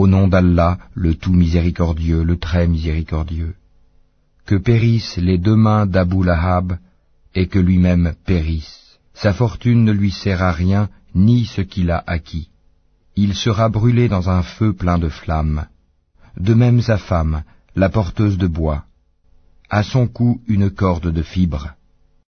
Au nom d'Allah, le tout miséricordieux, le très miséricordieux. Que périssent les deux mains d'Abu Lahab et que lui-même périsse. Sa fortune ne lui sert à rien, ni ce qu'il a acquis. Il sera brûlé dans un feu plein de flammes. De même sa femme, la porteuse de bois. À son cou une corde de fibres.